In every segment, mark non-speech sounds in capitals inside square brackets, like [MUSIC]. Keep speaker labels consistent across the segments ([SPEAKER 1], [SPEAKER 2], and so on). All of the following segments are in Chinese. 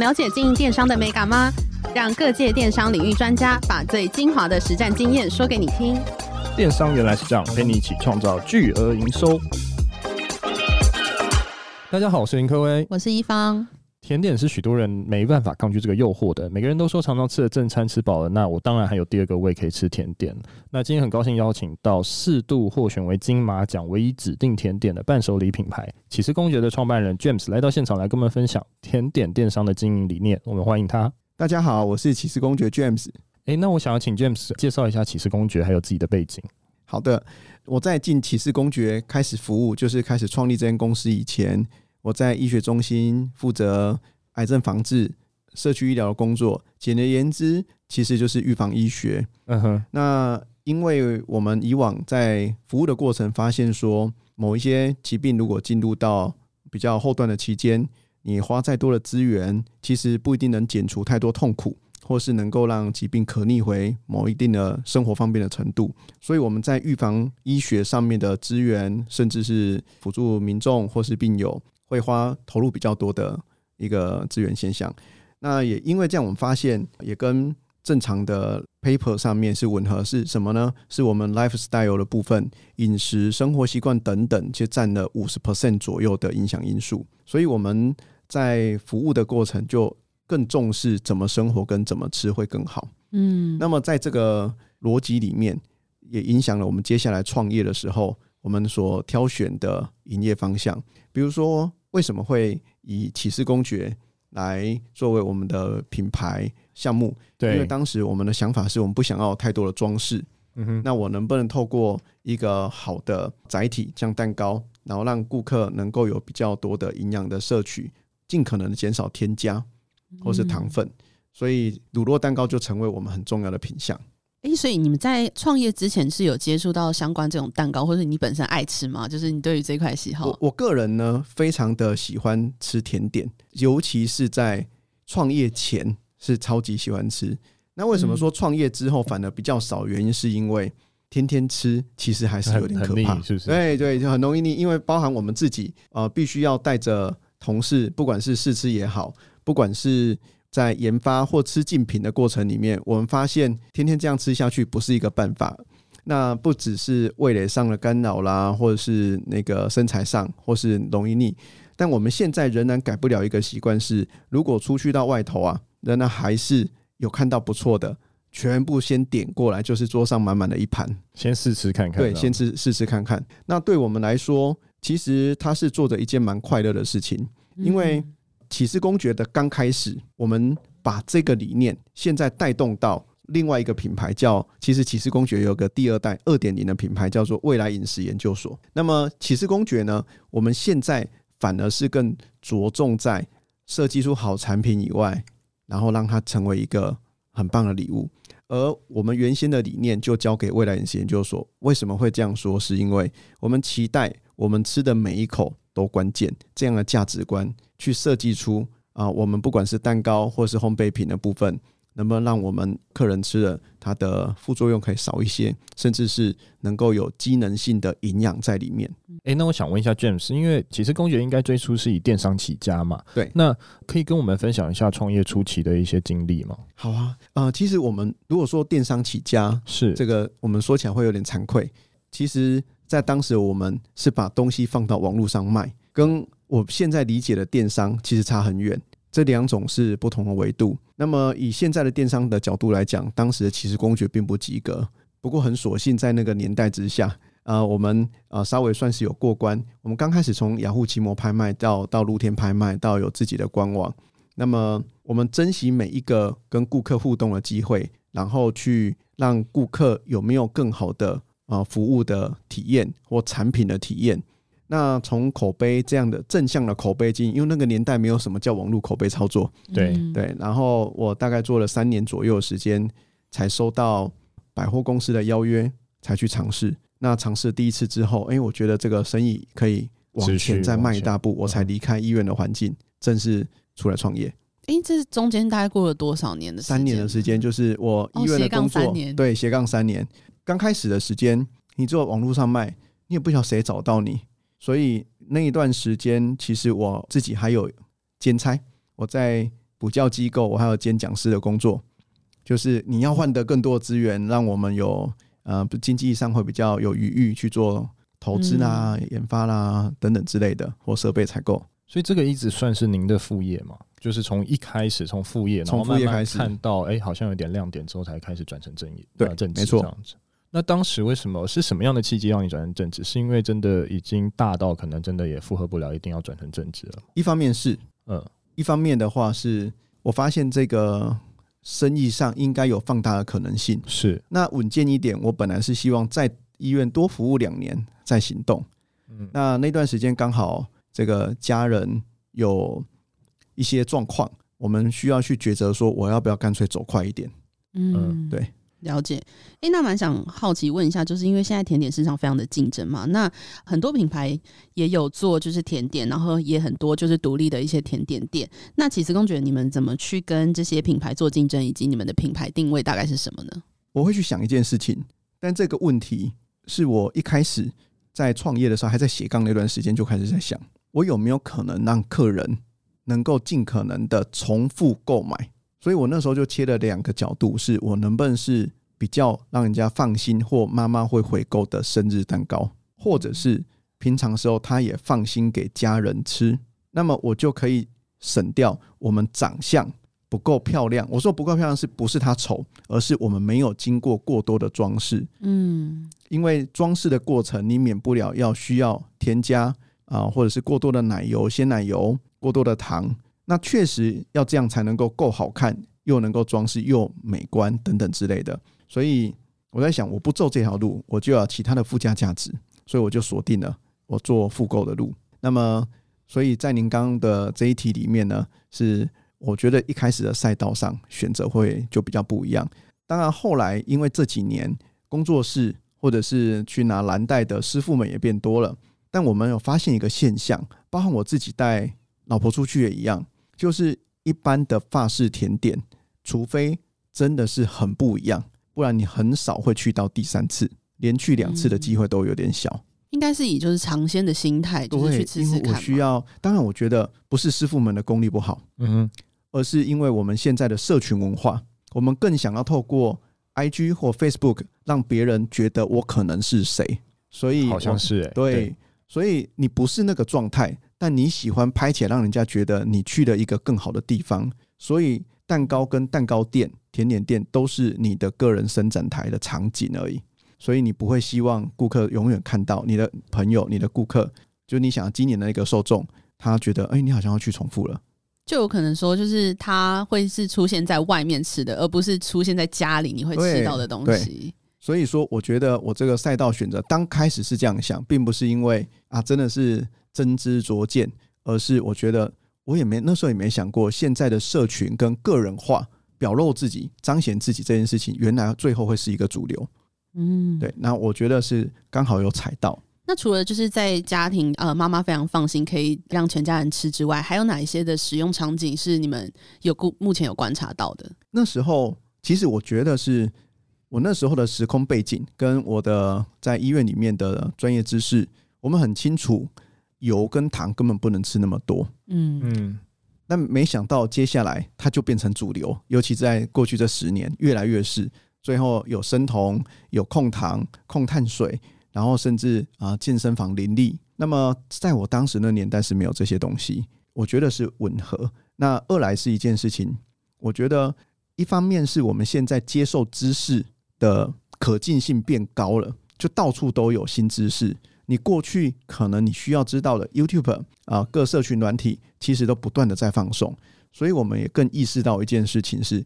[SPEAKER 1] 了解经营电商的美感吗？让各界电商领域专家把最精华的实战经验说给你听。
[SPEAKER 2] 电商原来是这样，陪你一起创造巨额营收。大家好，我是林科威，
[SPEAKER 1] 我是一方。
[SPEAKER 2] 甜点是许多人没办法抗拒这个诱惑的。每个人都说常常吃了正餐吃饱了，那我当然还有第二个胃可以吃甜点。那今天很高兴邀请到四度获选为金马奖唯一指定甜点的伴手礼品牌起司公爵的创办人 James 来到现场来跟我们分享甜点电商的经营理念。我们欢迎他。
[SPEAKER 3] 大家好，我是起司公爵 James。
[SPEAKER 2] 哎，那我想要请 James 介绍一下起司公爵还有自己的背景。
[SPEAKER 3] 好的，我在进起司公爵开始服务，就是开始创立这间公司以前。我在医学中心负责癌症防治、社区医疗的工作。简而言之，其实就是预防医学。嗯哼。那因为我们以往在服务的过程发现说，某一些疾病如果进入到比较后段的期间，你花再多的资源，其实不一定能减除太多痛苦，或是能够让疾病可逆回某一定的生活方便的程度。所以我们在预防医学上面的资源，甚至是辅助民众或是病友。会花投入比较多的一个资源现象，那也因为这样，我们发现也跟正常的 paper 上面是吻合，是什么呢？是我们 lifestyle 的部分，饮食、生活习惯等等，就占了五十 percent 左右的影响因素。所以我们在服务的过程就更重视怎么生活跟怎么吃会更好。嗯，那么在这个逻辑里面，也影响了我们接下来创业的时候，我们所挑选的营业方向，比如说。为什么会以起司公爵来作为我们的品牌项目？对，因为当时我们的想法是我们不想要太多的装饰。嗯哼，那我能不能透过一个好的载体，像蛋糕，然后让顾客能够有比较多的营养的摄取，尽可能的减少添加或是糖分，所以乳酪蛋糕就成为我们很重要的品项。
[SPEAKER 1] 哎、欸，所以你们在创业之前是有接触到相关这种蛋糕，或者你本身爱吃吗？就是你对于这块喜好？
[SPEAKER 3] 我我个人呢，非常的喜欢吃甜点，尤其是在创业前是超级喜欢吃。那为什么说创业之后反而比较少？原因是因为天天吃其实还是有点可怕，是不是？对对，就很容易腻，因为包含我们自己啊、呃，必须要带着同事，不管是试吃也好，不管是。在研发或吃竞品的过程里面，我们发现天天这样吃下去不是一个办法。那不只是味蕾上的干扰啦，或者是那个身材上，或是容易腻。但我们现在仍然改不了一个习惯是：如果出去到外头啊，仍然还是有看到不错的，全部先点过来，就是桌上满满的一盘，
[SPEAKER 2] 先试吃看看。
[SPEAKER 3] 对，先吃试吃看看。那对我们来说，其实他是做着一件蛮快乐的事情，因为。启示公爵的刚开始，我们把这个理念现在带动到另外一个品牌，叫其实启示公爵有个第二代二点零的品牌，叫做未来饮食研究所。那么启示公爵呢，我们现在反而是更着重在设计出好产品以外，然后让它成为一个很棒的礼物。而我们原先的理念就交给未来饮食研究所。为什么会这样说？是因为我们期待我们吃的每一口。都关键，这样的价值观去设计出啊，我们不管是蛋糕或是烘焙品的部分，能不能让我们客人吃了它的副作用可以少一些，甚至是能够有机能性的营养在里面。
[SPEAKER 2] 诶、欸，那我想问一下 James，因为其实公爵应该最初是以电商起家嘛？
[SPEAKER 3] 对，
[SPEAKER 2] 那可以跟我们分享一下创业初期的一些经历吗？
[SPEAKER 3] 好啊，呃，其实我们如果说电商起家是这个，我们说起来会有点惭愧，其实。在当时，我们是把东西放到网络上卖，跟我现在理解的电商其实差很远，这两种是不同的维度。那么以现在的电商的角度来讲，当时的起司公爵并不及格，不过很所幸在那个年代之下，呃，我们呃稍微算是有过关。我们刚开始从雅虎奇摩拍卖到到露天拍卖，到有自己的官网。那么我们珍惜每一个跟顾客互动的机会，然后去让顾客有没有更好的。啊，服务的体验或产品的体验，那从口碑这样的正向的口碑经营，因为那个年代没有什么叫网络口碑操作，
[SPEAKER 2] 对
[SPEAKER 3] 对。然后我大概做了三年左右的时间，才收到百货公司的邀约，才去尝试。那尝试第一次之后，哎，我觉得这个生意可以往前再迈一大步，我才离开医院的环境，正式出来创业。
[SPEAKER 1] 哎，这中间大概过了多少年的时间？
[SPEAKER 3] 三年的时间，就是我医院的工作，哦、对，斜杠三年。刚开始的时间，你做网络上卖，你也不晓得谁找到你，所以那一段时间，其实我自己还有兼差。我在补教机构，我还有兼讲师的工作，就是你要换得更多的资源，让我们有呃经济上会比较有余裕去做投资啦、嗯、研发啦等等之类的，或设备采购。
[SPEAKER 2] 所以这个一直算是您的副业嘛？就是从一开始从副业，从副业开始看到，哎、欸，好像有点亮点之后，才开始转成正业，
[SPEAKER 3] 对，
[SPEAKER 2] 正
[SPEAKER 3] 没错。
[SPEAKER 2] 这样子。那当时为什么是什么样的契机让你转成正职？是因为真的已经大到可能真的也负荷不了，一定要转成正职了？
[SPEAKER 3] 一方面是，嗯，一方面的话是我发现这个生意上应该有放大的可能性。
[SPEAKER 2] 是，
[SPEAKER 3] 那稳健一点，我本来是希望在医院多服务两年再行动。嗯，那那段时间刚好。这个家人有一些状况，我们需要去抉择，说我要不要干脆走快一点？
[SPEAKER 1] 嗯，
[SPEAKER 3] 对，
[SPEAKER 1] 了解。哎，那蛮想好奇问一下，就是因为现在甜点市场非常的竞争嘛，那很多品牌也有做就是甜点，然后也很多就是独立的一些甜点店。那起司公爵，你们怎么去跟这些品牌做竞争，以及你们的品牌定位大概是什么呢？
[SPEAKER 3] 我会去想一件事情，但这个问题是我一开始在创业的时候，还在斜杠那段时间就开始在想。我有没有可能让客人能够尽可能的重复购买？所以我那时候就切了两个角度：是我能不能是比较让人家放心或妈妈会回购的生日蛋糕，或者是平常时候他也放心给家人吃？那么我就可以省掉我们长相不够漂亮。我说不够漂亮，是不是它丑，而是我们没有经过过多的装饰。嗯，因为装饰的过程，你免不了要需要添加。啊，或者是过多的奶油、鲜奶油、过多的糖，那确实要这样才能够够好看，又能够装饰又美观等等之类的。所以我在想，我不走这条路，我就要其他的附加价值，所以我就锁定了我做复购的路。那么，所以在您刚的这一题里面呢，是我觉得一开始的赛道上选择会就比较不一样。当然后来因为这几年工作室或者是去拿蓝带的师傅们也变多了。但我们有发现一个现象，包含我自己带老婆出去也一样，就是一般的法式甜点，除非真的是很不一样，不然你很少会去到第三次，连去两次的机会都有点小。嗯、
[SPEAKER 1] 应该是以就是尝鲜的心态，就是去吃吃看。
[SPEAKER 3] 因为我需要，当然我觉得不是师傅们的功力不好，嗯，而是因为我们现在的社群文化，我们更想要透过 IG 或 Facebook 让别人觉得我可能是谁，所以
[SPEAKER 2] 好像是、欸、
[SPEAKER 3] 对。对所以你不是那个状态，但你喜欢拍起来让人家觉得你去了一个更好的地方。所以蛋糕跟蛋糕店、甜点店都是你的个人伸展台的场景而已。所以你不会希望顾客永远看到你的朋友、你的顾客，就你想今年的那个受众，他觉得哎、欸，你好像要去重复了，
[SPEAKER 1] 就有可能说，就是他会是出现在外面吃的，而不是出现在家里你会吃到的东西。
[SPEAKER 3] 所以说，我觉得我这个赛道选择，刚开始是这样想，并不是因为啊，真的是真知灼见，而是我觉得我也没那时候也没想过，现在的社群跟个人化表露自己、彰显自己这件事情，原来最后会是一个主流。嗯，对。那我觉得是刚好有踩到。
[SPEAKER 1] 那除了就是在家庭呃，妈妈非常放心可以让全家人吃之外，还有哪一些的使用场景是你们有目目前有观察到的？
[SPEAKER 3] 那时候其实我觉得是。我那时候的时空背景跟我的在医院里面的专业知识，我们很清楚，油跟糖根本不能吃那么多。嗯嗯，但没想到接下来它就变成主流，尤其在过去这十年越来越是。最后有生酮、有控糖、控碳水，然后甚至啊健身房林立。那么在我当时那年代是没有这些东西，我觉得是吻合。那二来是一件事情，我觉得一方面是我们现在接受知识。的可进性变高了，就到处都有新知识。你过去可能你需要知道的 YouTube 啊，各社群软体其实都不断的在放送，所以我们也更意识到一件事情是，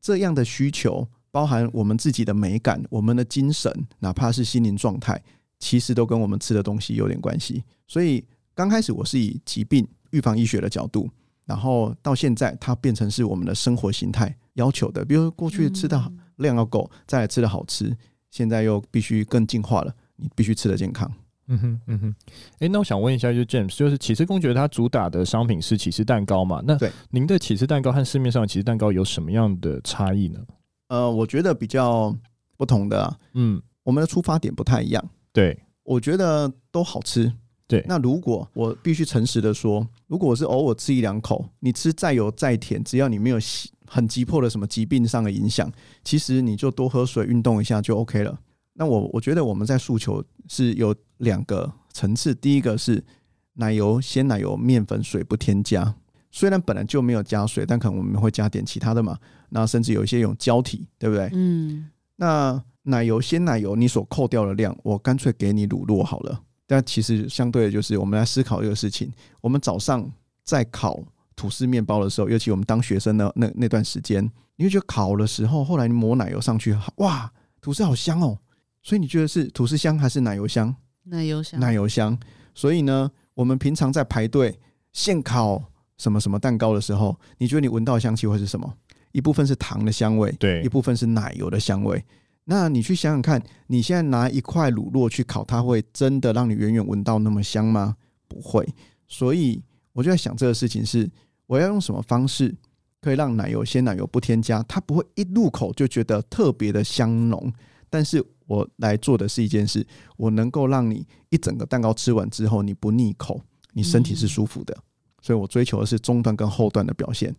[SPEAKER 3] 这样的需求包含我们自己的美感、我们的精神，哪怕是心灵状态，其实都跟我们吃的东西有点关系。所以刚开始我是以疾病预防医学的角度，然后到现在它变成是我们的生活形态要求的，比如过去吃的。量要够，再来吃的好吃，现在又必须更进化了。你必须吃的健康。
[SPEAKER 2] 嗯哼，嗯哼。哎、欸，那我想问一下，就是 James，就是起司公爵它主打的商品是起司蛋糕嘛？那对您的起司蛋糕和市面上的起司蛋糕有什么样的差异呢？
[SPEAKER 3] 呃，我觉得比较不同的，嗯，我们的出发点不太一样。
[SPEAKER 2] 对，
[SPEAKER 3] 我觉得都好吃，
[SPEAKER 2] 对，
[SPEAKER 3] 那如果我必须诚实的说，如果我是偶尔吃一两口，你吃再油再甜，只要你没有很急迫的什么疾病上的影响，其实你就多喝水、运动一下就 OK 了。那我我觉得我们在诉求是有两个层次，第一个是奶油、鲜奶油、面粉、水不添加，虽然本来就没有加水，但可能我们会加点其他的嘛。那甚至有一些用胶体，对不对？
[SPEAKER 1] 嗯。
[SPEAKER 3] 那奶油、鲜奶油，你所扣掉的量，我干脆给你乳酪好了。但其实相对的，就是我们来思考一个事情：我们早上在烤吐司面包的时候，尤其我们当学生的那那段时间，你会觉得烤的时候，后来你抹奶油上去，哇，吐司好香哦。所以你觉得是吐司香还是奶油香？
[SPEAKER 1] 奶油香，
[SPEAKER 3] 奶油香。所以呢，我们平常在排队现烤什么什么蛋糕的时候，你觉得你闻到的香气会是什么？一部分是糖的香味，
[SPEAKER 2] 对，
[SPEAKER 3] 一部分是奶油的香味。那你去想想看，你现在拿一块乳酪去烤，它会真的让你远远闻到那么香吗？不会。所以我就在想这个事情是，我要用什么方式可以让奶油、鲜奶油不添加，它不会一入口就觉得特别的香浓。但是我来做的是一件事，我能够让你一整个蛋糕吃完之后，你不腻口，你身体是舒服的。所以我追求的是中段跟后段的表现。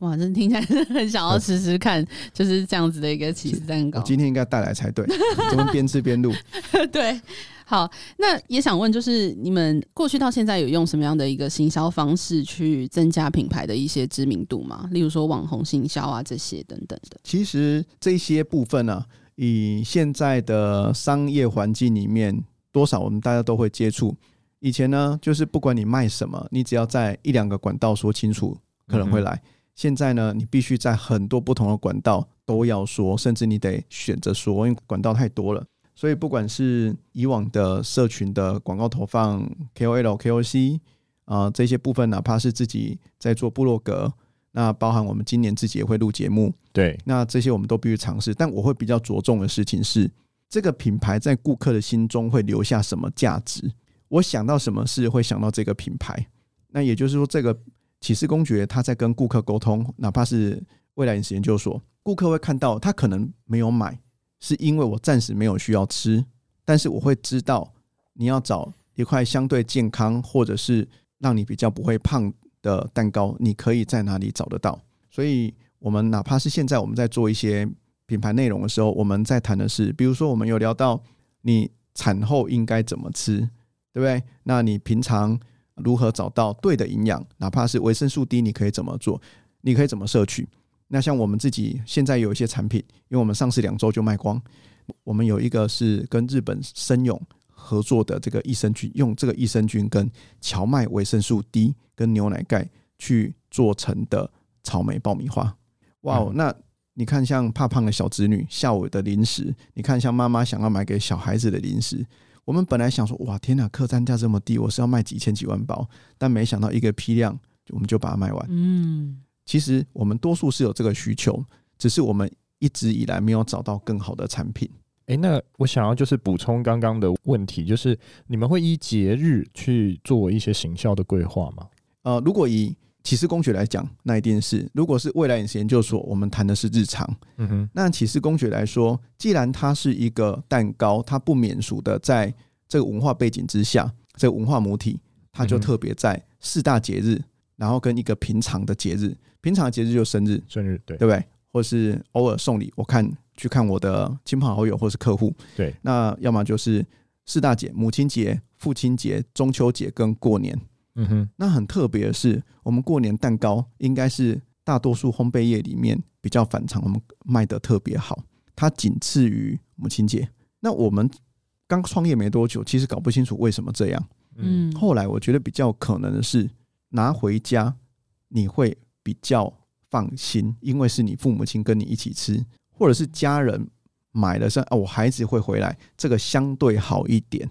[SPEAKER 1] 哇，真听起来很想要吃吃看，[LAUGHS] 就是这样子的一个起司蛋糕。
[SPEAKER 3] 我今天应该带来才对，[LAUGHS] 咱们边吃边录。[LAUGHS]
[SPEAKER 1] 对，好，那也想问，就是你们过去到现在有用什么样的一个行销方式去增加品牌的一些知名度吗？例如说网红行销啊这些等等的。
[SPEAKER 3] 其实这些部分呢、啊，以现在的商业环境里面，多少我们大家都会接触。以前呢，就是不管你卖什么，你只要在一两个管道说清楚，可能会来。嗯现在呢，你必须在很多不同的管道都要说，甚至你得选择说，因为管道太多了。所以不管是以往的社群的广告投放、KOL、KOC 啊这些部分，哪怕是自己在做部落格，那包含我们今年自己也会录节目，
[SPEAKER 2] 对，
[SPEAKER 3] 那这些我们都必须尝试。但我会比较着重的事情是，这个品牌在顾客的心中会留下什么价值？我想到什么事会想到这个品牌？那也就是说这个。启示公爵他在跟顾客沟通，哪怕是未来饮食研究所，顾客会看到他可能没有买，是因为我暂时没有需要吃，但是我会知道你要找一块相对健康或者是让你比较不会胖的蛋糕，你可以在哪里找得到？所以，我们哪怕是现在我们在做一些品牌内容的时候，我们在谈的是，比如说我们有聊到你产后应该怎么吃，对不对？那你平常。如何找到对的营养？哪怕是维生素 D，你可以怎么做？你可以怎么摄取？那像我们自己现在有一些产品，因为我们上市两周就卖光。我们有一个是跟日本生永合作的这个益生菌，用这个益生菌跟荞麦维生素 D 跟牛奶钙去做成的草莓爆米花。哇哦！那你看，像怕胖的小子女下午的零食，你看像妈妈想要买给小孩子的零食。我们本来想说，哇，天哪，客单价这么低，我是要卖几千几万包，但没想到一个批量，我们就把它卖完。嗯，其实我们多数是有这个需求，只是我们一直以来没有找到更好的产品。
[SPEAKER 2] 诶，那我想要就是补充刚刚的问题，就是你们会依节日去做一些行销的规划吗？
[SPEAKER 3] 呃，如果以启示公爵来讲，那一定是。如果是未来饮食研究所，我们谈的是日常。嗯哼。那启示公爵来说，既然它是一个蛋糕，它不免俗的，在这个文化背景之下，这个文化母体，它就特别在四大节日，然后跟一个平常的节日，平常的节日就生日，
[SPEAKER 2] 生日对，
[SPEAKER 3] 对不对？或是偶尔送礼，我看去看我的亲朋好友或是客户，
[SPEAKER 2] 对。
[SPEAKER 3] 那要么就是四大节：母亲节、父亲节、中秋节跟过年。嗯哼，那很特别的是，我们过年蛋糕应该是大多数烘焙业里面比较反常，我们卖的特别好，它仅次于母亲节。那我们刚创业没多久，其实搞不清楚为什么这样。嗯，后来我觉得比较可能的是拿回家你会比较放心，因为是你父母亲跟你一起吃，或者是家人买了，说啊，我孩子会回来，这个相对好一点。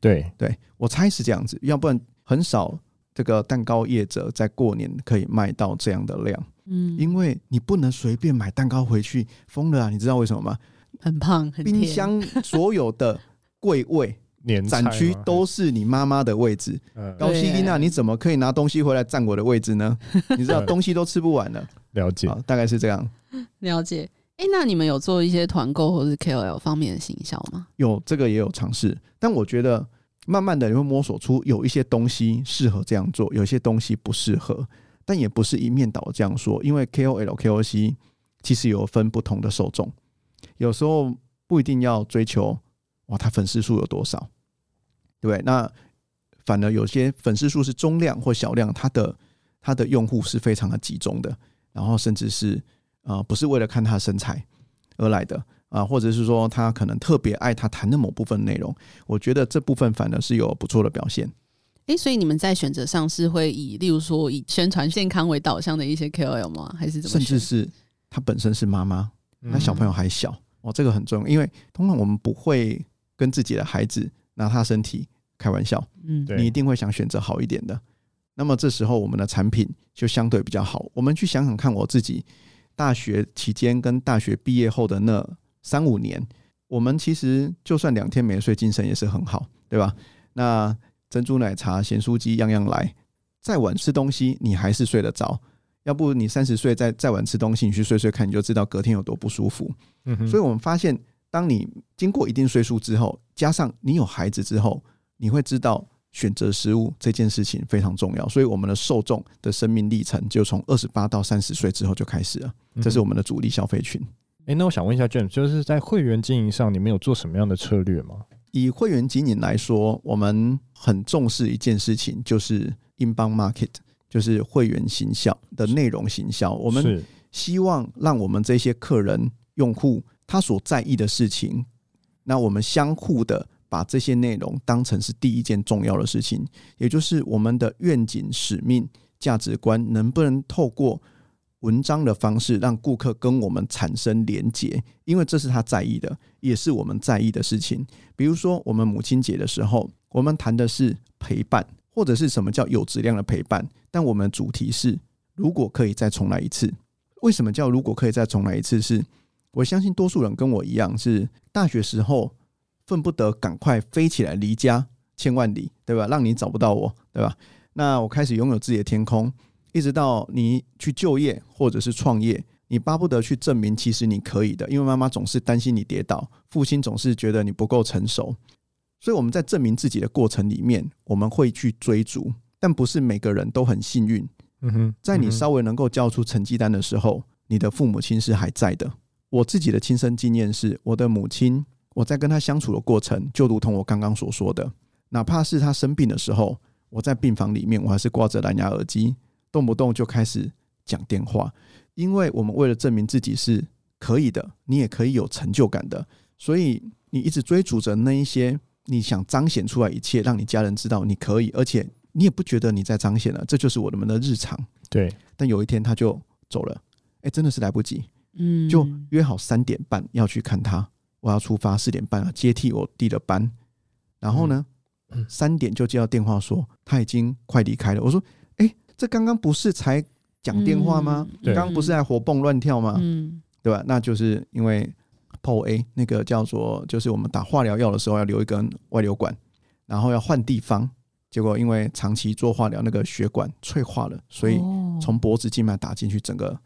[SPEAKER 2] 对，
[SPEAKER 3] 对我猜是这样子，要不然。很少这个蛋糕业者在过年可以卖到这样的量，嗯，因为你不能随便买蛋糕回去，疯了啊！你知道为什么吗？
[SPEAKER 1] 很胖，很。
[SPEAKER 3] 冰箱所有的柜位、[LAUGHS] 展区都是你妈妈的位置。高希丽娜，你怎么可以拿东西回来占我的位置呢？你知道 [LAUGHS] 东西都吃不完了。
[SPEAKER 2] 了解，
[SPEAKER 3] 大概是这样。
[SPEAKER 1] 了解。哎，那你们有做一些团购或是 KOL 方面的行销吗？
[SPEAKER 3] 有，这个也有尝试，但我觉得。慢慢的你会摸索出有一些东西适合这样做，有一些东西不适合，但也不是一面倒这样说，因为 KOL、KOC 其实有分不同的受众，有时候不一定要追求哇，他粉丝数有多少，对不对？那反而有些粉丝数是中量或小量，他的他的用户是非常的集中的，然后甚至是、呃，不是为了看他的身材而来的。啊，或者是说他可能特别爱他谈的某部分内容，我觉得这部分反而是有不错的表现。
[SPEAKER 1] 诶，所以你们在选择上是会以，例如说以宣传健康为导向的一些 KOL 吗？还是怎么？
[SPEAKER 3] 甚至是他本身是妈妈，那小朋友还小、嗯、哦，这个很重要，因为通常我们不会跟自己的孩子拿他身体开玩笑。嗯，你一定会想选择好一点的。那么这时候我们的产品就相对比较好。我们去想想看，我自己大学期间跟大学毕业后的那。三五年，我们其实就算两天没睡，精神也是很好，对吧？那珍珠奶茶、咸酥鸡样样来，再晚吃东西你还是睡得着。要不你三十岁再再晚吃东西，你去睡睡看，你就知道隔天有多不舒服。嗯。所以我们发现，当你经过一定岁数之后，加上你有孩子之后，你会知道选择食物这件事情非常重要。所以我们的受众的生命历程就从二十八到三十岁之后就开始了，这是我们的主力消费群。
[SPEAKER 2] 哎、欸，那我想问一下 James，就是在会员经营上，你们有做什么样的策略吗？
[SPEAKER 3] 以会员经营来说，我们很重视一件事情，就是 inbound market，就是会员行销的内容行销。我们希望让我们这些客人、用户他所在意的事情，那我们相互的把这些内容当成是第一件重要的事情，也就是我们的愿景、使命、价值观，能不能透过文章的方式让顾客跟我们产生连结，因为这是他在意的，也是我们在意的事情。比如说，我们母亲节的时候，我们谈的是陪伴，或者是什么叫有质量的陪伴。但我们主题是，如果可以再重来一次，为什么叫如果可以再重来一次？是我相信多数人跟我一样，是大学时候恨不得赶快飞起来离家千万里，对吧？让你找不到我，对吧？那我开始拥有自己的天空。一直到你去就业或者是创业，你巴不得去证明其实你可以的，因为妈妈总是担心你跌倒，父亲总是觉得你不够成熟，所以我们在证明自己的过程里面，我们会去追逐，但不是每个人都很幸运。嗯哼，在你稍微能够交出成绩单的时候，你的父母亲是还在的。我自己的亲身经验是，我的母亲，我在跟他相处的过程，就如同我刚刚所说的，哪怕是他生病的时候，我在病房里面，我还是挂着蓝牙耳机。动不动就开始讲电话，因为我们为了证明自己是可以的，你也可以有成就感的，所以你一直追逐着那一些你想彰显出来一切，让你家人知道你可以，而且你也不觉得你在彰显了，这就是我们的日常。
[SPEAKER 2] 对，
[SPEAKER 3] 但有一天他就走了，哎，真的是来不及，嗯，就约好三点半要去看他，我要出发四点半啊接替我弟的班，然后呢，三点就接到电话说他已经快离开了，我说。哎这刚刚不是才讲电话吗？刚刚、嗯、不是在活蹦乱跳吗？嗯、对吧？那就是因为 PO A 那个叫做，就是我们打化疗药的时候要留一根外流管，然后要换地方，结果因为长期做化疗，那个血管脆化了，所以从脖子静脉打进去，整个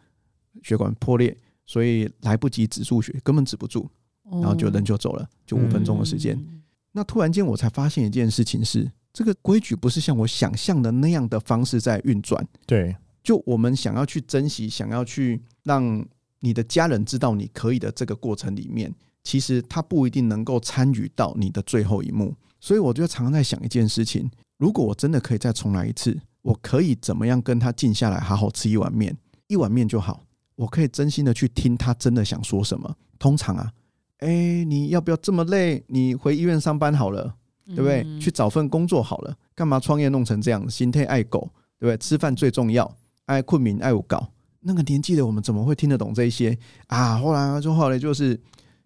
[SPEAKER 3] 血管破裂，所以来不及止住血，根本止不住，然后就人就走了，就五分钟的时间。嗯、那突然间我才发现一件事情是。这个规矩不是像我想象的那样的方式在运转。
[SPEAKER 2] 对，
[SPEAKER 3] 就我们想要去珍惜，想要去让你的家人知道你可以的这个过程里面，其实他不一定能够参与到你的最后一幕。所以我就常常在想一件事情：如果我真的可以再重来一次，我可以怎么样跟他静下来，好好吃一碗面，一碗面就好。我可以真心的去听他真的想说什么。通常啊，哎，你要不要这么累？你回医院上班好了。对不对？嗯、去找份工作好了，干嘛创业弄成这样？心态爱狗，对不对？吃饭最重要，爱困民爱我搞。那个年纪的我们怎么会听得懂这些啊？后来就后来就是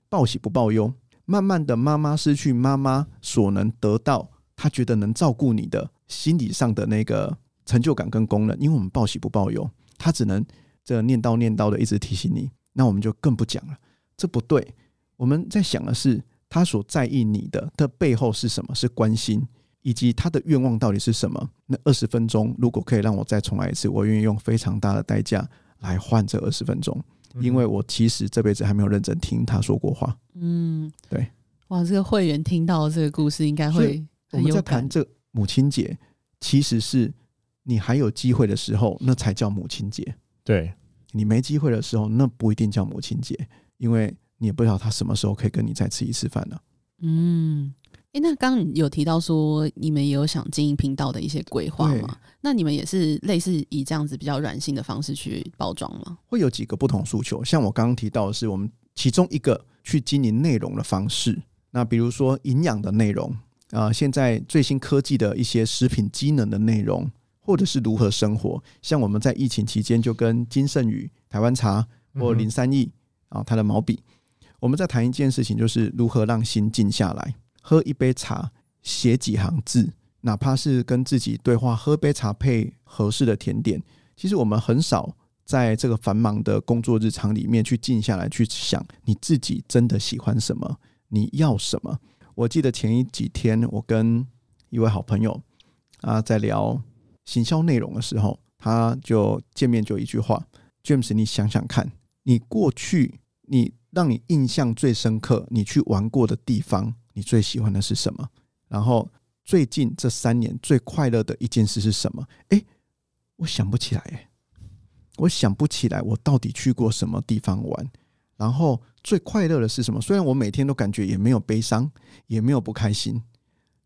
[SPEAKER 3] 报喜不报忧，慢慢的妈妈失去妈妈所能得到，她觉得能照顾你的心理上的那个成就感跟功能，因为我们报喜不报忧，她只能这念叨念叨的一直提醒你，那我们就更不讲了，这不对。我们在想的是。他所在意你的的背后是什么？是关心，以及他的愿望到底是什么？那二十分钟，如果可以让我再重来一次，我愿意用非常大的代价来换这二十分钟，因为我其实这辈子还没有认真听他说过话。嗯，对。
[SPEAKER 1] 哇，这个会员听到这个故事应该会
[SPEAKER 3] 我们在谈这母亲节，其实是你还有机会的时候，那才叫母亲节。
[SPEAKER 2] 对，
[SPEAKER 3] 你没机会的时候，那不一定叫母亲节，因为你也不知道他什么时候可以跟你再吃一次饭呢。
[SPEAKER 1] 嗯。哎、欸，那刚刚有提到说你们也有想经营频道的一些规划吗？那你们也是类似以这样子比较软性的方式去包装吗？
[SPEAKER 3] 会有几个不同诉求，像我刚刚提到的是我们其中一个去经营内容的方式。那比如说营养的内容啊、呃，现在最新科技的一些食品机能的内容，或者是如何生活。像我们在疫情期间就跟金圣宇、台湾茶或林三义啊，他的毛笔，我们在谈一件事情，就是如何让心静下来。喝一杯茶，写几行字，哪怕是跟自己对话，喝杯茶配合适的甜点。其实我们很少在这个繁忙的工作日常里面去静下来去想，你自己真的喜欢什么，你要什么。我记得前一几天，我跟一位好朋友啊在聊行销内容的时候，他就见面就一句话：James，你想想看，你过去你让你印象最深刻，你去玩过的地方。你最喜欢的是什么？然后最近这三年最快乐的一件事是什么？诶，我想不起来，诶，我想不起来，我到底去过什么地方玩？然后最快乐的是什么？虽然我每天都感觉也没有悲伤，也没有不开心。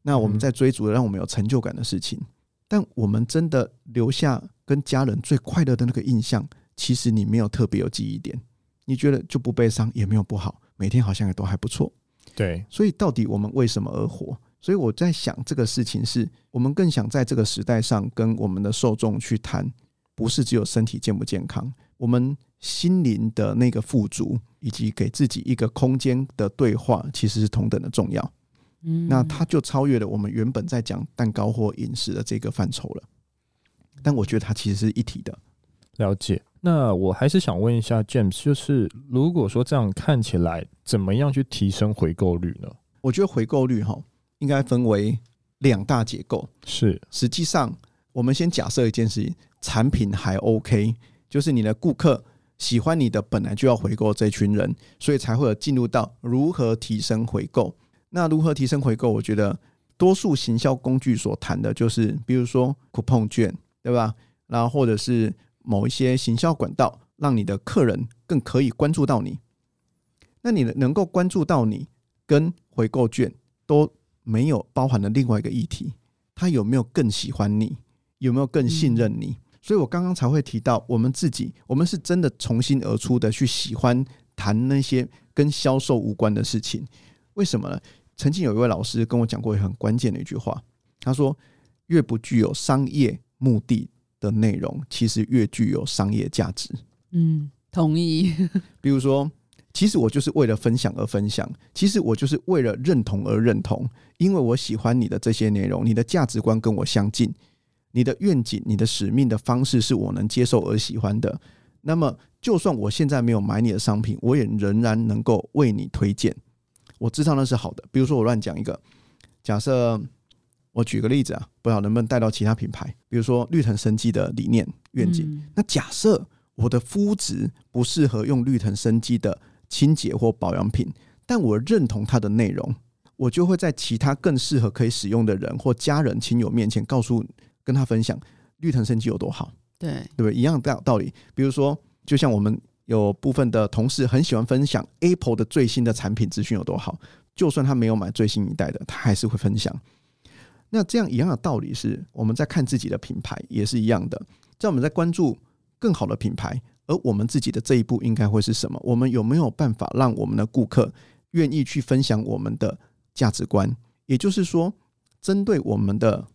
[SPEAKER 3] 那我们在追逐让我们有成就感的事情，但我们真的留下跟家人最快乐的那个印象，其实你没有特别有记忆点，你觉得就不悲伤也没有不好，每天好像也都还不错。
[SPEAKER 2] 对，
[SPEAKER 3] 所以到底我们为什么而活？所以我在想这个事情是，我们更想在这个时代上跟我们的受众去谈，不是只有身体健不健康，我们心灵的那个富足，以及给自己一个空间的对话，其实是同等的重要。嗯，那它就超越了我们原本在讲蛋糕或饮食的这个范畴了。但我觉得它其实是一体的。
[SPEAKER 2] 了解。那我还是想问一下 James，就是如果说这样看起来，怎么样去提升回购率呢？
[SPEAKER 3] 我觉得回购率哈，应该分为两大结构。
[SPEAKER 2] 是，
[SPEAKER 3] 实际上我们先假设一件事情，产品还 OK，就是你的顾客喜欢你的，本来就要回购这群人，所以才会有进入到如何提升回购。那如何提升回购？我觉得多数行销工具所谈的就是，比如说 coupon 券，对吧？然后或者是。某一些行销管道，让你的客人更可以关注到你。那你能够关注到你，跟回购券都没有包含的另外一个议题，他有没有更喜欢你？有没有更信任你？所以我刚刚才会提到，我们自己，我们是真的从心而出的去喜欢谈那些跟销售无关的事情。为什么呢？曾经有一位老师跟我讲过很关键的一句话，他说：“越不具有商业目的。”的内容其实越具有商业价值。
[SPEAKER 1] 嗯，同意。[LAUGHS]
[SPEAKER 3] 比如说，其实我就是为了分享而分享，其实我就是为了认同而认同，因为我喜欢你的这些内容，你的价值观跟我相近，你的愿景、你的使命的方式是我能接受而喜欢的。那么，就算我现在没有买你的商品，我也仍然能够为你推荐。我知道那是好的。比如说，我乱讲一个，假设。我举个例子啊，不知道能不能带到其他品牌，比如说绿藤生机的理念愿景。嗯、那假设我的肤质不适合用绿藤生机的清洁或保养品，但我认同它的内容，我就会在其他更适合可以使用的人或家人亲友面前告诉跟他分享绿藤生机有多好。
[SPEAKER 1] 对，
[SPEAKER 3] 对不对？一样的道理。比如说，就像我们有部分的同事很喜欢分享 Apple 的最新的产品资讯有多好，就算他没有买最新一代的，他还是会分享。那这样一样的道理是，我们在看自己的品牌也是一样的。在我们在关注更好的品牌，而我们自己的这一步应该会是什么？我们有没有办法让我们的顾客愿意去分享我们的价值观？也就是说，针对我们的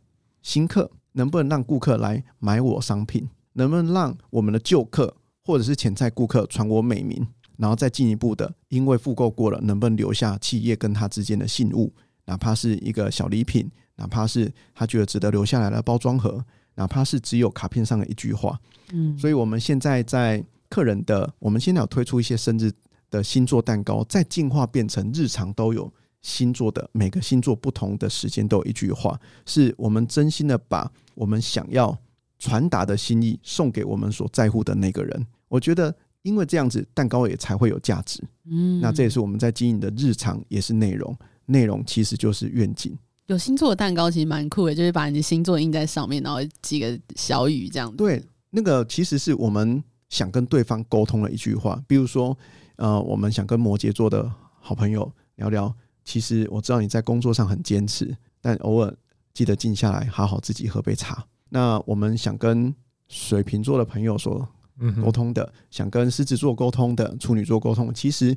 [SPEAKER 3] 新客，能不能让顾客来买我商品？能不能让我们的旧客或者是潜在顾客传我美名？然后再进一步的，因为复购过了，能不能留下企业跟他之间的信物？哪怕是一个小礼品。哪怕是他觉得值得留下来的包装盒，哪怕是只有卡片上的一句话，嗯，所以我们现在在客人的，我们现在有推出一些生日的星座蛋糕，再进化变成日常都有星座的，每个星座不同的时间都有一句话，是我们真心的把我们想要传达的心意送给我们所在乎的那个人。我觉得，因为这样子，蛋糕也才会有价值，嗯，那这也是我们在经营的日常，也是内容，内容其实就是愿景。
[SPEAKER 1] 有星座的蛋糕其实蛮酷的，就是把你的星座印在上面，然后几个小雨这样子。
[SPEAKER 3] 对，那个其实是我们想跟对方沟通的一句话。比如说，呃，我们想跟摩羯座的好朋友聊聊，其实我知道你在工作上很坚持，但偶尔记得静下来，好好自己喝杯茶。那我们想跟水瓶座的朋友说，嗯，沟通的，想跟狮子座沟通的，处女座沟通，其实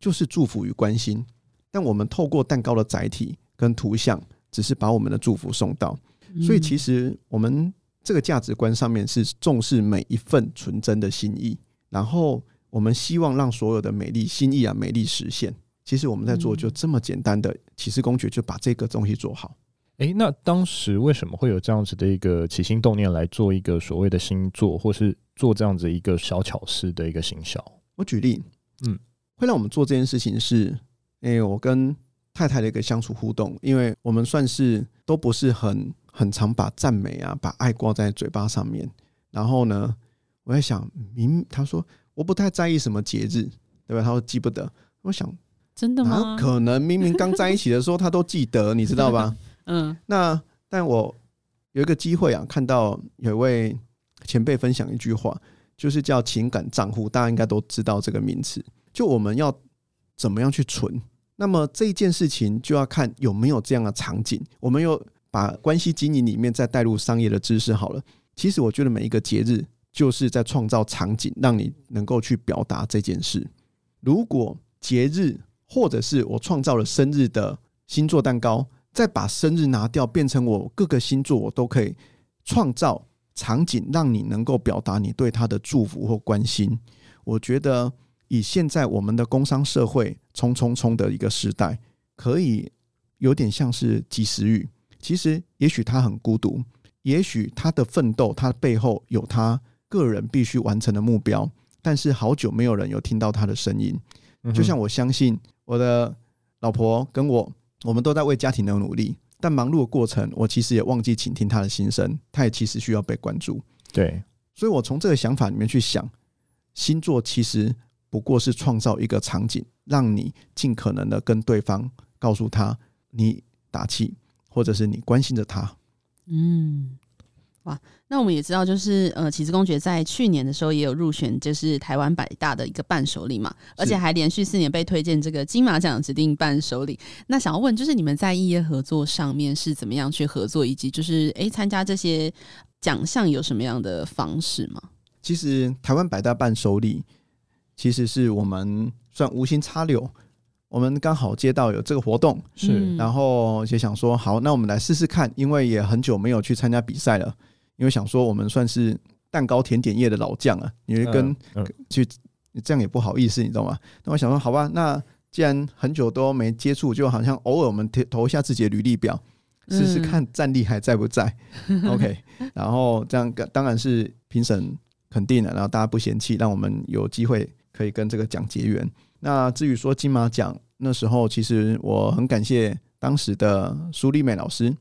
[SPEAKER 3] 就是祝福与关心。但我们透过蛋糕的载体跟图像，只是把我们的祝福送到。所以，其实我们这个价值观上面是重视每一份纯真的心意，然后我们希望让所有的美丽心意啊，美丽实现。其实我们在做就这么简单的启示公爵，就把这个东西做好。
[SPEAKER 2] 诶，那当时为什么会有这样子的一个起心动念来做一个所谓的星座，或是做这样子一个小巧思的一个行销？
[SPEAKER 3] 我举例，嗯，会让我们做这件事情是。诶、欸，我跟太太的一个相处互动，因为我们算是都不是很很常把赞美啊、把爱挂在嘴巴上面。然后呢，我在想，明他说我不太在意什么节日，对吧？他说记不得。我想，
[SPEAKER 1] 真的吗？
[SPEAKER 3] 可能明明刚在一起的时候他都记得，你知道吧？[LAUGHS] 嗯。那但我有一个机会啊，看到有一位前辈分享一句话，就是叫情感账户，大家应该都知道这个名词。就我们要怎么样去存？那么这件事情就要看有没有这样的场景。我们又把关系经营里面再带入商业的知识好了。其实我觉得每一个节日就是在创造场景，让你能够去表达这件事。如果节日或者是我创造了生日的星座蛋糕，再把生日拿掉，变成我各个星座我都可以创造场景，让你能够表达你对他的祝福或关心。我觉得。以现在我们的工商社会冲冲冲的一个时代，可以有点像是及时雨。其实，也许他很孤独，也许他的奋斗，他背后有他个人必须完成的目标。但是，好久没有人有听到他的声音。就像我相信我的老婆跟我，我们都在为家庭的努力，但忙碌的过程，我其实也忘记倾听他的心声。他也其实需要被关注。
[SPEAKER 2] 对，
[SPEAKER 3] 所以我从这个想法里面去想，星座其实。不过是创造一个场景，让你尽可能的跟对方告诉他你打气，或者是你关心着他。
[SPEAKER 1] 嗯，哇，那我们也知道，就是呃，起司公爵在去年的时候也有入选，就是台湾百大的一个伴手礼嘛，而且还连续四年被推荐这个金马奖指定伴手礼。那想要问，就是你们在异业合作上面是怎么样去合作，以及就是诶，参加这些奖项有什么样的方式吗？
[SPEAKER 3] 其实台湾百大伴手礼。其实是我们算无心插柳，我们刚好接到有这个活动，是，然后就想说，好，那我们来试试看，因为也很久没有去参加比赛了，因为想说我们算是蛋糕甜点业的老将啊，因为跟去这样也不好意思，你知道吗？那我想说，好吧，那既然很久都没接触，就好像偶尔我们投投一下自己的履历表，试试看战力还在不在，[LAUGHS] OK，然后这样当然是评审肯定了，然后大家不嫌弃，让我们有机会。可以跟这个奖结缘。那至于说金马奖，那时候其实我很感谢当时的苏丽美老师。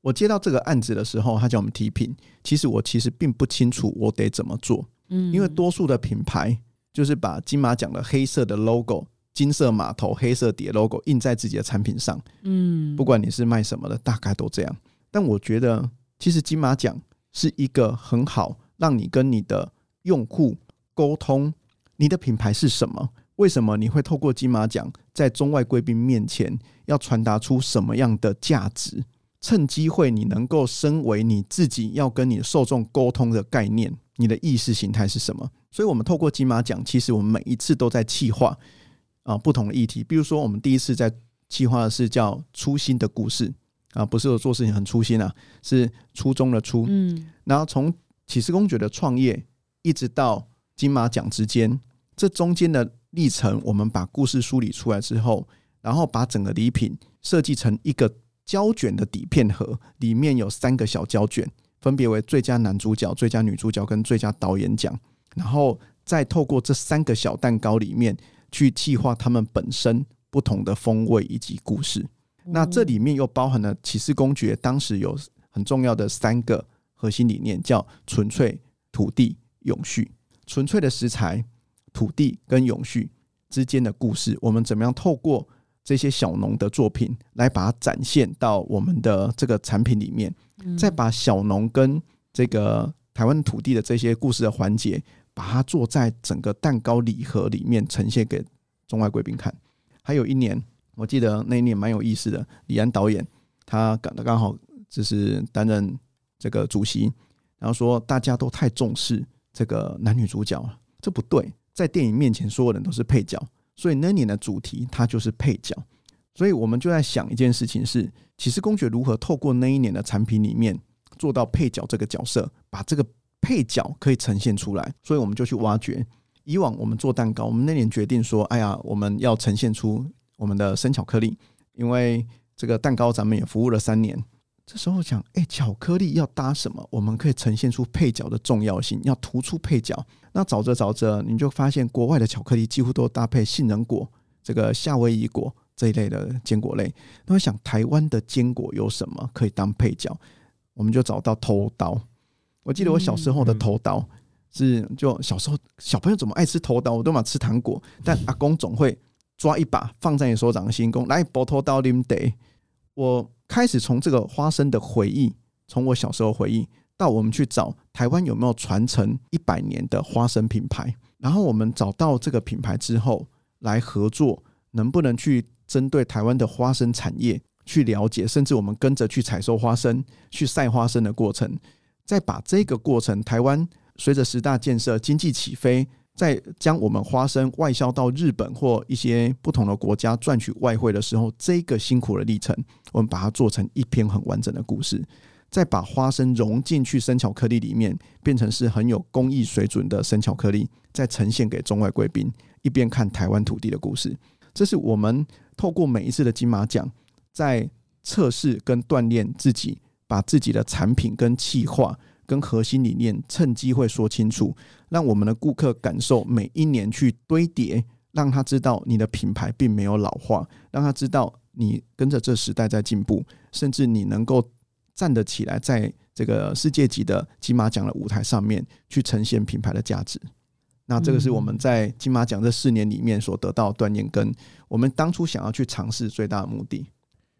[SPEAKER 3] 我接到这个案子的时候，他叫我们提品。其实我其实并不清楚我得怎么做，嗯，因为多数的品牌就是把金马奖的黑色的 logo、金色码头、黑色底 logo 印在自己的产品上，嗯，不管你是卖什么的，大概都这样。但我觉得，其实金马奖是一个很好让你跟你的用户沟通。你的品牌是什么？为什么你会透过金马奖在中外贵宾面前要传达出什么样的价值？趁机会，你能够身为你自己要跟你受众沟通的概念，你的意识形态是什么？所以，我们透过金马奖，其实我们每一次都在企划啊不同的议题。比如说，我们第一次在企划的是叫“初心的故事”啊，不是我做事情很粗心啊，是初衷的初。嗯，然后从启示公爵的创业一直到金马奖之间。这中间的历程，我们把故事梳理出来之后，然后把整个礼品设计成一个胶卷的底片盒，里面有三个小胶卷，分别为最佳男主角、最佳女主角跟最佳导演奖，然后再透过这三个小蛋糕里面去计划他们本身不同的风味以及故事。那这里面又包含了骑士公爵当时有很重要的三个核心理念，叫纯粹、土地、永续。纯粹的食材。土地跟永续之间的故事，我们怎么样透过这些小农的作品，来把它展现到我们的这个产品里面，再把小农跟这个台湾土地的这些故事的环节，把它做在整个蛋糕礼盒里面呈现给中外贵宾看。还有一年，我记得那一年蛮有意思的，李安导演他刚刚好就是担任这个主席，然后说大家都太重视这个男女主角了，这不对，在电影面前所有人都是配角。所以那年的主题它就是配角，所以我们就在想一件事情是：其实公爵如何透过那一年的产品里面做到配角这个角色，把这个配角可以呈现出来。所以我们就去挖掘。以往我们做蛋糕，我们那年决定说：哎呀，我们要呈现出我们的生巧克力，因为这个蛋糕咱们也服务了三年。这时候讲，哎，巧克力要搭什么？我们可以呈现出配角的重要性，要突出配角。那找着找着，你就发现国外的巧克力几乎都搭配杏仁果、这个夏威夷果这一类的坚果类。那我想，台湾的坚果有什么可以当配角？我们就找到头刀。我记得我小时候的头刀是，就小时候小朋友怎么爱吃头刀？我都嘛吃糖果，但阿公总会抓一把放在你手掌心，公来剥头刀。我。开始从这个花生的回忆，从我小时候回忆到我们去找台湾有没有传承一百年的花生品牌，然后我们找到这个品牌之后来合作，能不能去针对台湾的花生产业去了解，甚至我们跟着去采收花生、去晒花生的过程，再把这个过程，台湾随着十大建设经济起飞。在将我们花生外销到日本或一些不同的国家赚取外汇的时候，这个辛苦的历程，我们把它做成一篇很完整的故事，再把花生融进去生巧克力里面，变成是很有工艺水准的生巧克力，再呈现给中外贵宾，一边看台湾土地的故事。这是我们透过每一次的金马奖，在测试跟锻炼自己，把自己的产品跟企划。跟核心理念趁机会说清楚，让我们的顾客感受每一年去堆叠，让他知道你的品牌并没有老化，让他知道你跟着这时代在进步，甚至你能够站得起来，在这个世界级的金马奖的舞台上面去呈现品牌的价值。那这个是我们在金马奖这四年里面所得到的锻炼，跟我们当初想要去尝试最大的目的。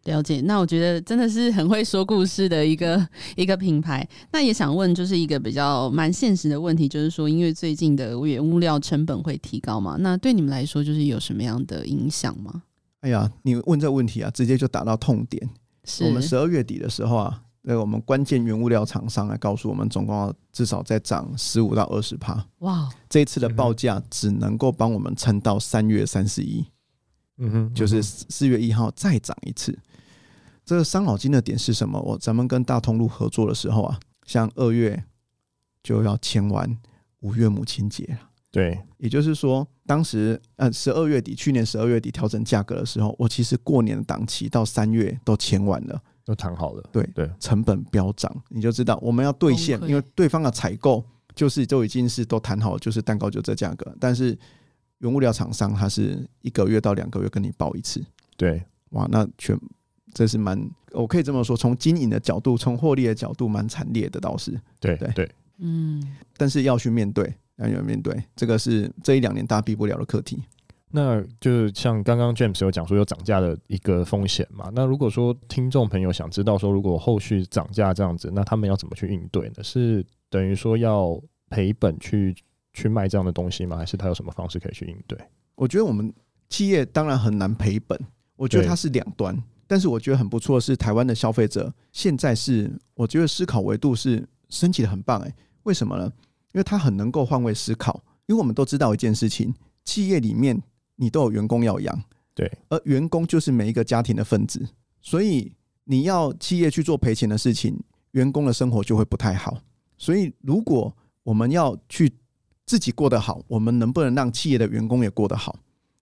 [SPEAKER 1] 了解，那我觉得真的是很会说故事的一个 [LAUGHS] 一个品牌。那也想问，就是一个比较蛮现实的问题，就是说，因为最近的原物料成本会提高嘛，那对你们来说，就是有什么样的影响吗？
[SPEAKER 3] 哎呀，你问这个问题啊，直接就打到痛点。是我们十二月底的时候啊，那我们关键原物料厂商来告诉我们，总共要至少再涨十五到二十趴。哇，这一次的报价只能够帮我们撑到三月三十一。嗯哼，就是四月一号再涨一次。这个伤脑筋的点是什么？我咱们跟大通路合作的时候啊，像二月就要签完五月母亲节了。
[SPEAKER 2] 对，
[SPEAKER 3] 也就是说，当时呃十二月底，去年十二月底调整价格的时候，我其实过年的档期到三月都签完了，
[SPEAKER 2] 都谈好了。
[SPEAKER 3] 对对，成本飙涨，你就知道我们要兑现，因为对方的采购就是都已经是都谈好了，就是蛋糕就这价格，但是原物料厂商他是一个月到两个月跟你报一次。对，哇，那全。这是蛮，我可以这么说，从经营的角度，从获利的角度，蛮惨烈的，倒是。
[SPEAKER 2] 对对对，
[SPEAKER 1] 嗯。
[SPEAKER 3] 但是要去面对，要去面对，这个是这一两年大家避不了的课题。
[SPEAKER 2] 那就像刚刚 James 有讲说有涨价的一个风险嘛？那如果说听众朋友想知道说，如果后续涨价这样子，那他们要怎么去应对呢？是等于说要赔本去去卖这样的东西吗？还是他有什么方式可以去应对？
[SPEAKER 3] 我觉得我们企业当然很难赔本，我觉得它是两端。但是我觉得很不错的是，台湾的消费者现在是，我觉得思考维度是升级的很棒诶，为什么呢？因为他很能够换位思考。因为我们都知道一件事情，企业里面你都有员工要养，
[SPEAKER 2] 对，
[SPEAKER 3] 而员工就是每一个家庭的分子，所以你要企业去做赔钱的事情，员工的生活就会不太好。所以如果我们要去自己过得好，我们能不能让企业的员工也过得好？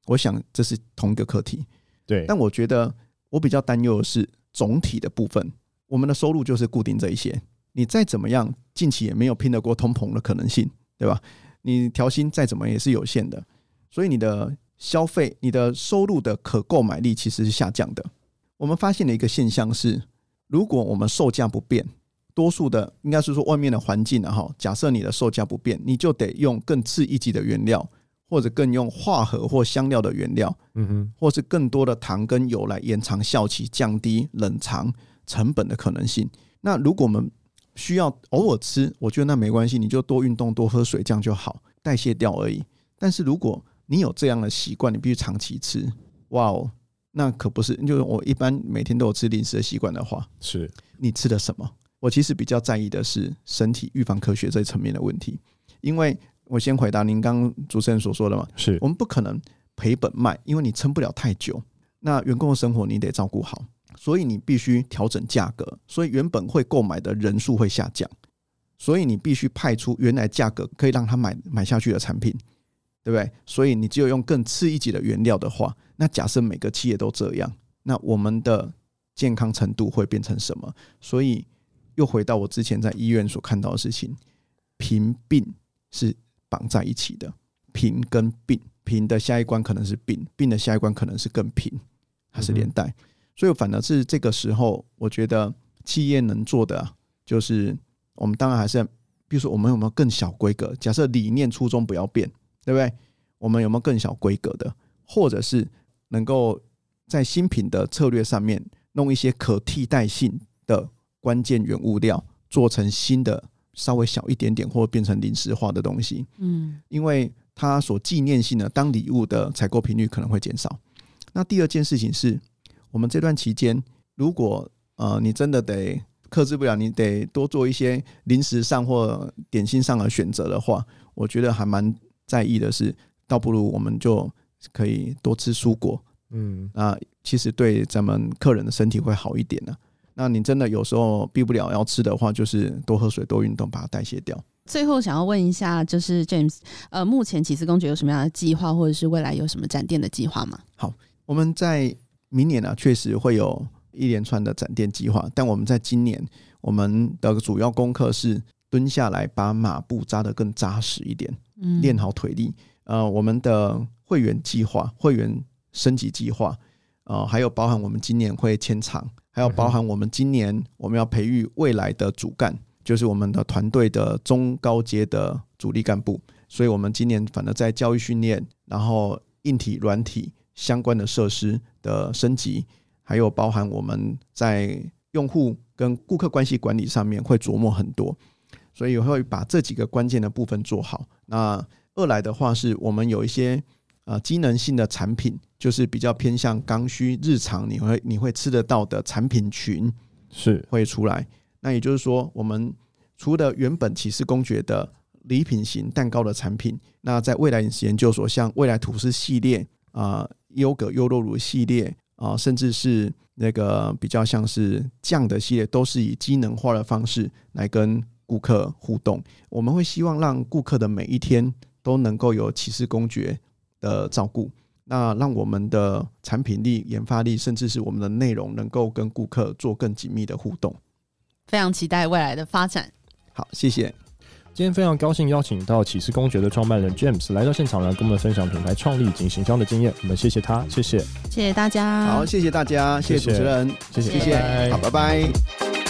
[SPEAKER 3] 我想这是同一个课题。
[SPEAKER 2] 对，
[SPEAKER 3] 但我觉得。我比较担忧的是总体的部分，我们的收入就是固定这一些，你再怎么样，近期也没有拼得过通膨的可能性，对吧？你调薪再怎么也是有限的，所以你的消费、你的收入的可购买力其实是下降的。我们发现了一个现象是，如果我们售价不变，多数的应该是说外面的环境啊，哈，假设你的售价不变，你就得用更次一级的原料，或者更用化合或香料的原料，
[SPEAKER 2] 嗯哼，
[SPEAKER 3] 或是更多的糖跟油来延长效期、降低冷藏成本的可能性。那如果我们需要偶尔吃，我觉得那没关系，你就多运动、多喝水，这样就好，代谢掉而已。但是如果你有这样的习惯，你必须长期吃，哇哦，那可不是。就是我一般每天都有吃零食的习惯的话，
[SPEAKER 2] 是
[SPEAKER 3] 你吃的什么？我其实比较在意的是身体预防科学这一层面的问题，因为。我先回答您刚刚主持人所说的嘛，
[SPEAKER 2] 是
[SPEAKER 3] 我们不可能赔本卖，因为你撑不了太久。那员工的生活你得照顾好，所以你必须调整价格，所以原本会购买的人数会下降，所以你必须派出原来价格可以让他买买下去的产品，对不对？所以你只有用更次一级的原料的话，那假设每个企业都这样，那我们的健康程度会变成什么？所以又回到我之前在医院所看到的事情，贫病是。绑在一起的贫跟病，贫的下一关可能是病，病的下一关可能是更贫，它是连带。所以反而是这个时候，我觉得企业能做的就是，我们当然还是，比如说我们有没有更小规格？假设理念初衷不要变，对不对？我们有没有更小规格的，或者是能够在新品的策略上面弄一些可替代性的关键原物料，做成新的。稍微小一点点，或变成临时化的东西，嗯，因为它所纪念性的当礼物的采购频率可能会减少。那第二件事情是，我们这段期间，如果呃你真的得克制不了，你得多做一些零食上或点心上的选择的话，我觉得还蛮在意的是，倒不如我们就可以多吃蔬果，嗯，啊其实对咱们客人的身体会好一点呢。那你真的有时候避不了要吃的话，就是多喝水、多运动，把它代谢掉。
[SPEAKER 1] 最后想要问一下，就是 James，呃，目前起司公爵有什么样的计划，或者是未来有什么展店的计划吗？
[SPEAKER 3] 好，我们在明年呢、啊，确实会有一连串的展店计划，但我们在今年，我们的主要功课是蹲下来，把马步扎得更扎实一点，嗯，练好腿力。呃，我们的会员计划、会员升级计划，呃，还有包含我们今年会签场。还有包含我们今年我们要培育未来的主干，就是我们的团队的中高阶的主力干部。所以，我们今年反正在教育训练，然后硬体、软体相关的设施的升级，还有包含我们在用户跟顾客关系管理上面会琢磨很多。所以，我会把这几个关键的部分做好。那二来的话，是我们有一些。呃，机能性的产品就是比较偏向刚需、日常你会你会吃得到的产品群是会出来。那也就是说，我们除了原本骑士公爵的礼品型蛋糕的产品，那在未来饮食研究所，像未来吐司系列啊、优格优酪乳系列啊，甚至是那个比较像是酱的系列，都是以机能化的方式来跟顾客互动。我们会希望让顾客的每一天都能够有骑士公爵的照顾，那让我们的产品力、研发力，甚至是我们的内容，能够跟顾客做更紧密的互动。
[SPEAKER 1] 非常期待未来的发展。
[SPEAKER 3] 好，谢谢。
[SPEAKER 2] 今天非常高兴邀请到启示公爵的创办人 James 来到现场来跟我们分享品牌创立以及行销的经验。我们谢谢他，谢谢，
[SPEAKER 1] 谢谢大家。
[SPEAKER 3] 好，谢谢大家，谢谢主持人，
[SPEAKER 2] 谢谢，
[SPEAKER 3] 谢谢，好，拜拜。